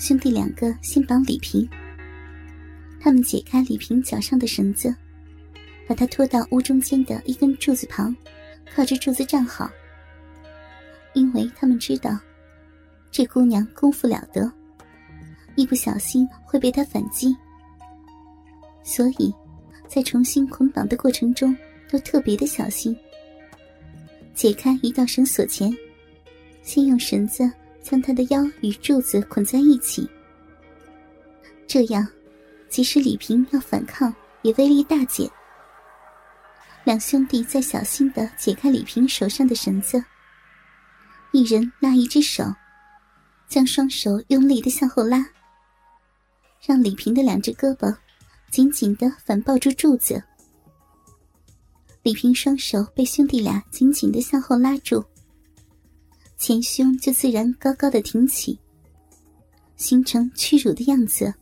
兄弟两个先绑李平。他们解开李平脚上的绳子，把他拖到屋中间的一根柱子旁，靠着柱子站好。因为他们知道，这姑娘功夫了得，一不小心会被他反击，所以，在重新捆绑的过程中都特别的小心。解开一道绳索前，先用绳子将他的腰与柱子捆在一起，这样，即使李平要反抗，也威力大减。两兄弟在小心的解开李平手上的绳子。一人拉一只手，将双手用力的向后拉，让李平的两只胳膊紧紧的反抱住柱子。李平双手被兄弟俩紧紧的向后拉住，前胸就自然高高的挺起，形成屈辱的样子。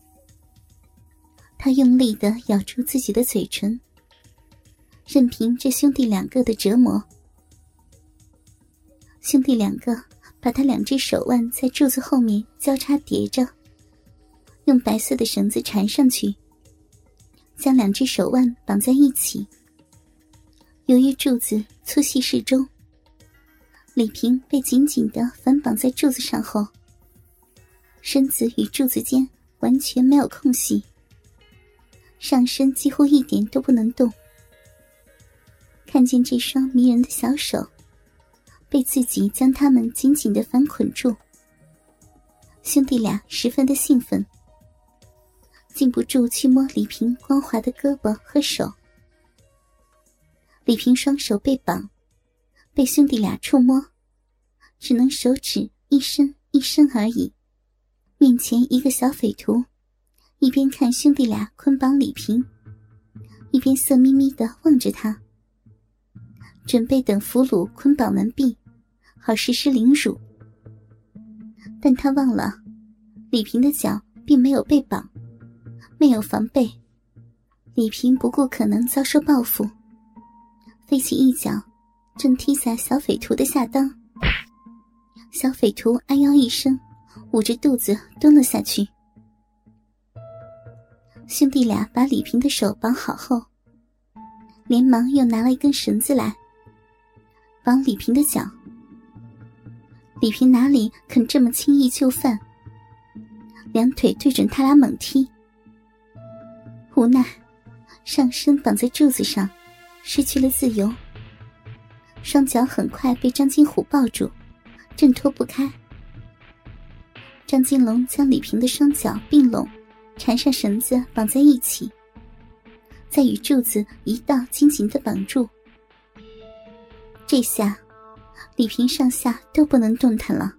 他用力的咬住自己的嘴唇，任凭这兄弟两个的折磨。兄弟两个把他两只手腕在柱子后面交叉叠着，用白色的绳子缠上去，将两只手腕绑在一起。由于柱子粗细适中，李平被紧紧的反绑在柱子上后，身子与柱子间完全没有空隙，上身几乎一点都不能动。看见这双迷人的小手。被自己将他们紧紧的反捆住，兄弟俩十分的兴奋，禁不住去摸李平光滑的胳膊和手。李平双手被绑，被兄弟俩触摸，只能手指一伸一伸而已。面前一个小匪徒，一边看兄弟俩捆绑李平，一边色眯眯的望着他。准备等俘虏捆绑完毕，好实施凌辱。但他忘了，李平的脚并没有被绑，没有防备，李平不顾可能遭受报复，飞起一脚，正踢在小匪徒的下裆。小匪徒哎呦一声，捂着肚子蹲了下去。兄弟俩把李平的手绑好后，连忙又拿了一根绳子来。绑李平的脚，李平哪里肯这么轻易就范？两腿对准他俩猛踢，无奈上身绑在柱子上，失去了自由，双脚很快被张金虎抱住，挣脱不开。张金龙将李平的双脚并拢，缠上绳子绑在一起，再与柱子一道紧紧的绑住。这下，李平上下都不能动弹了，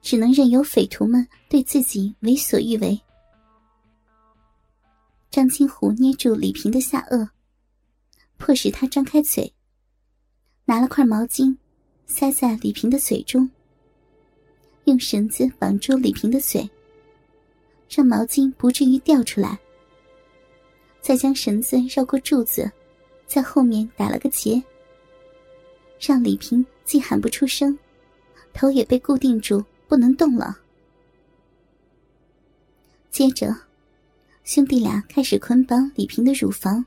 只能任由匪徒们对自己为所欲为。张金虎捏住李平的下颚，迫使他张开嘴，拿了块毛巾塞在李平的嘴中，用绳子绑住李平的嘴，让毛巾不至于掉出来，再将绳子绕过柱子，在后面打了个结。让李平既喊不出声，头也被固定住，不能动了。接着，兄弟俩开始捆绑李平的乳房。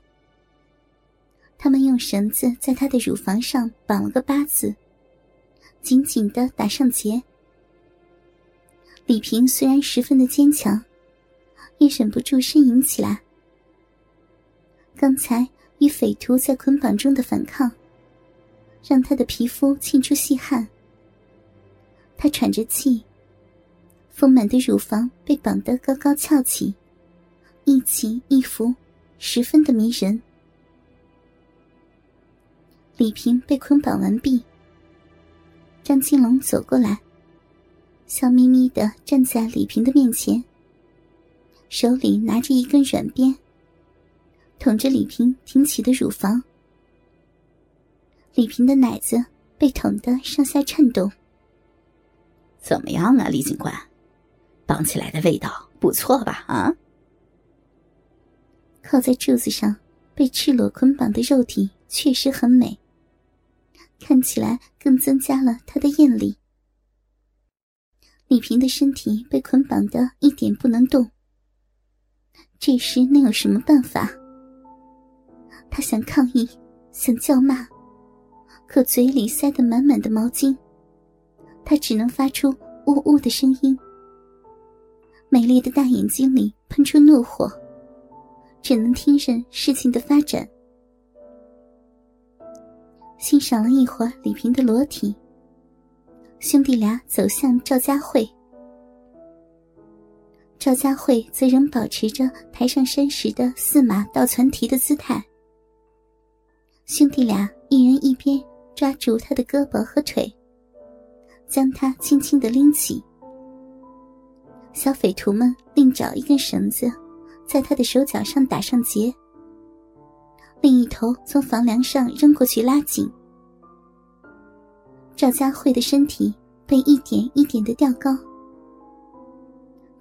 他们用绳子在他的乳房上绑了个八字，紧紧的打上结。李平虽然十分的坚强，也忍不住呻吟起来。刚才与匪徒在捆绑中的反抗。让他的皮肤沁出细汗，他喘着气，丰满的乳房被绑得高高翘起，一起一伏，十分的迷人。李平被捆绑完毕，张青龙走过来，笑眯眯的站在李平的面前，手里拿着一根软鞭，捅着李平挺起的乳房。李平的奶子被捅得上下颤动。怎么样啊，李警官？绑起来的味道不错吧？啊！靠在柱子上被赤裸捆绑的肉体确实很美，看起来更增加了他的艳丽。李平的身体被捆绑的一点不能动，这时能有什么办法？他想抗议，想叫骂，可嘴里塞得满满的毛巾，他只能发出呜呜的声音。美丽的大眼睛里喷出怒火，只能听任事情的发展。欣赏了一会儿李萍的裸体。兄弟俩走向赵家慧，赵家慧则仍保持着抬上山时的四马倒攒蹄的姿态。兄弟俩一人一边抓住他的胳膊和腿，将他轻轻的拎起。小匪徒们另找一根绳子，在他的手脚上打上结，另一头从房梁上扔过去拉紧。赵佳慧的身体被一点一点的吊高，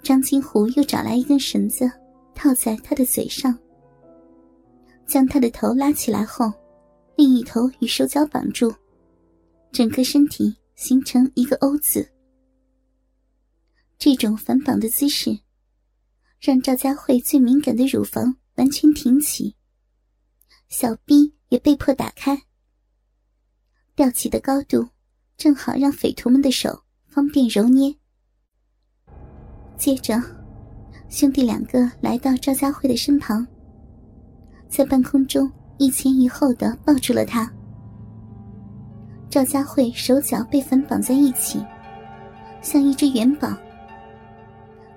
张金虎又找来一根绳子，套在他的嘴上，将他的头拉起来后，另一头与手脚绑住，整个身体形成一个 O 字。这种反绑的姿势，让赵佳慧最敏感的乳房完全挺起，小臂也被迫打开，吊起的高度。正好让匪徒们的手方便揉捏。接着，兄弟两个来到赵家慧的身旁，在半空中一前一后的抱住了她。赵家慧手脚被反绑在一起，像一只元宝，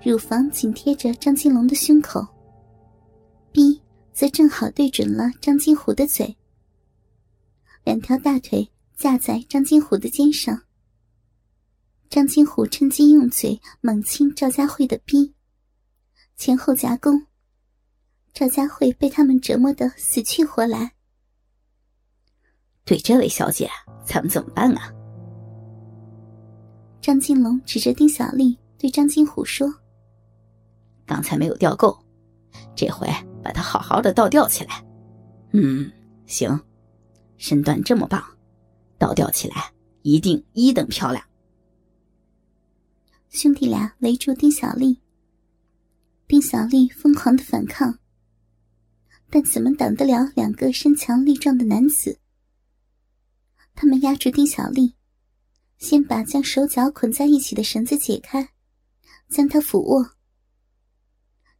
乳房紧贴着张金龙的胸口，逼则正好对准了张金虎的嘴，两条大腿。架在张金虎的肩上，张金虎趁机用嘴猛亲赵佳慧的逼，前后夹攻。赵佳慧被他们折磨得死去活来。对这位小姐，咱们怎么办啊？张金龙指着丁小丽对张金虎说：“刚才没有钓够，这回把她好好的倒吊起来。嗯，行，身段这么棒。”倒吊起来一定一等漂亮。兄弟俩围住丁小丽，丁小丽疯狂的反抗，但怎么挡得了两个身强力壮的男子？他们压住丁小丽，先把将手脚捆在一起的绳子解开，将她俯卧。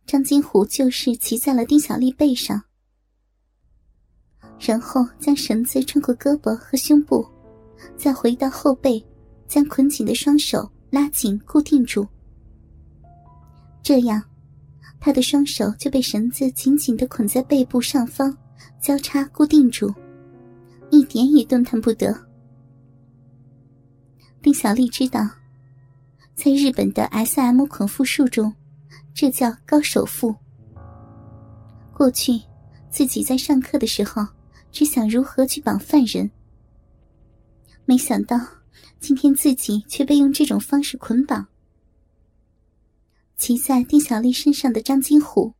张金虎就是骑在了丁小丽背上，然后将绳子穿过胳膊和胸部。再回到后背，将捆紧的双手拉紧固定住。这样，他的双手就被绳子紧紧的捆在背部上方，交叉固定住，一点也动弹不得。丁小丽知道，在日本的 S.M 捆缚术中，这叫高手缚。过去，自己在上课的时候，只想如何去绑犯人。没想到，今天自己却被用这种方式捆绑。骑在丁小丽身上的张金虎，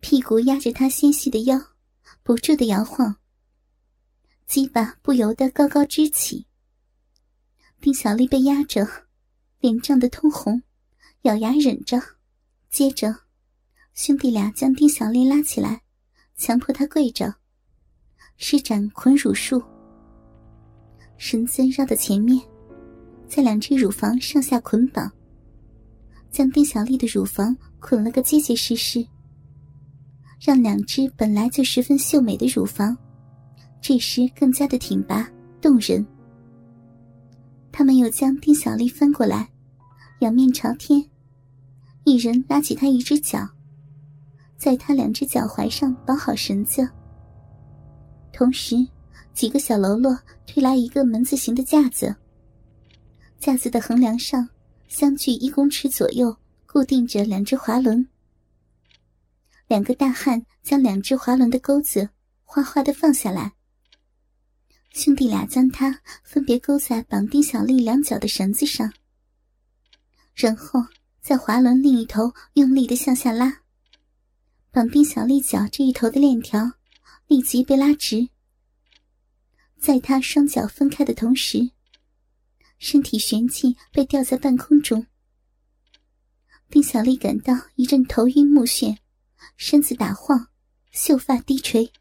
屁股压着她纤细的腰，不住的摇晃。鸡巴不由得高高支起。丁小丽被压着，脸涨得通红，咬牙忍着。接着，兄弟俩将丁小丽拉起来，强迫她跪着，施展捆乳术。绳子绕到前面，在两只乳房上下捆绑，将丁小丽的乳房捆了个结结实实，让两只本来就十分秀美的乳房，这时更加的挺拔动人。他们又将丁小丽翻过来，仰面朝天，一人拉起他一只脚，在他两只脚踝上绑好绳子，同时。几个小喽啰推来一个门字形的架子，架子的横梁上相距一公尺左右，固定着两只滑轮。两个大汉将两只滑轮的钩子哗哗的放下来，兄弟俩将它分别勾在绑定小丽两脚的绳子上，然后在滑轮另一头用力的向下拉，绑丁小丽脚这一头的链条立即被拉直。在他双脚分开的同时，身体旋即被吊在半空中。丁小丽感到一阵头晕目眩，身子打晃，秀发低垂。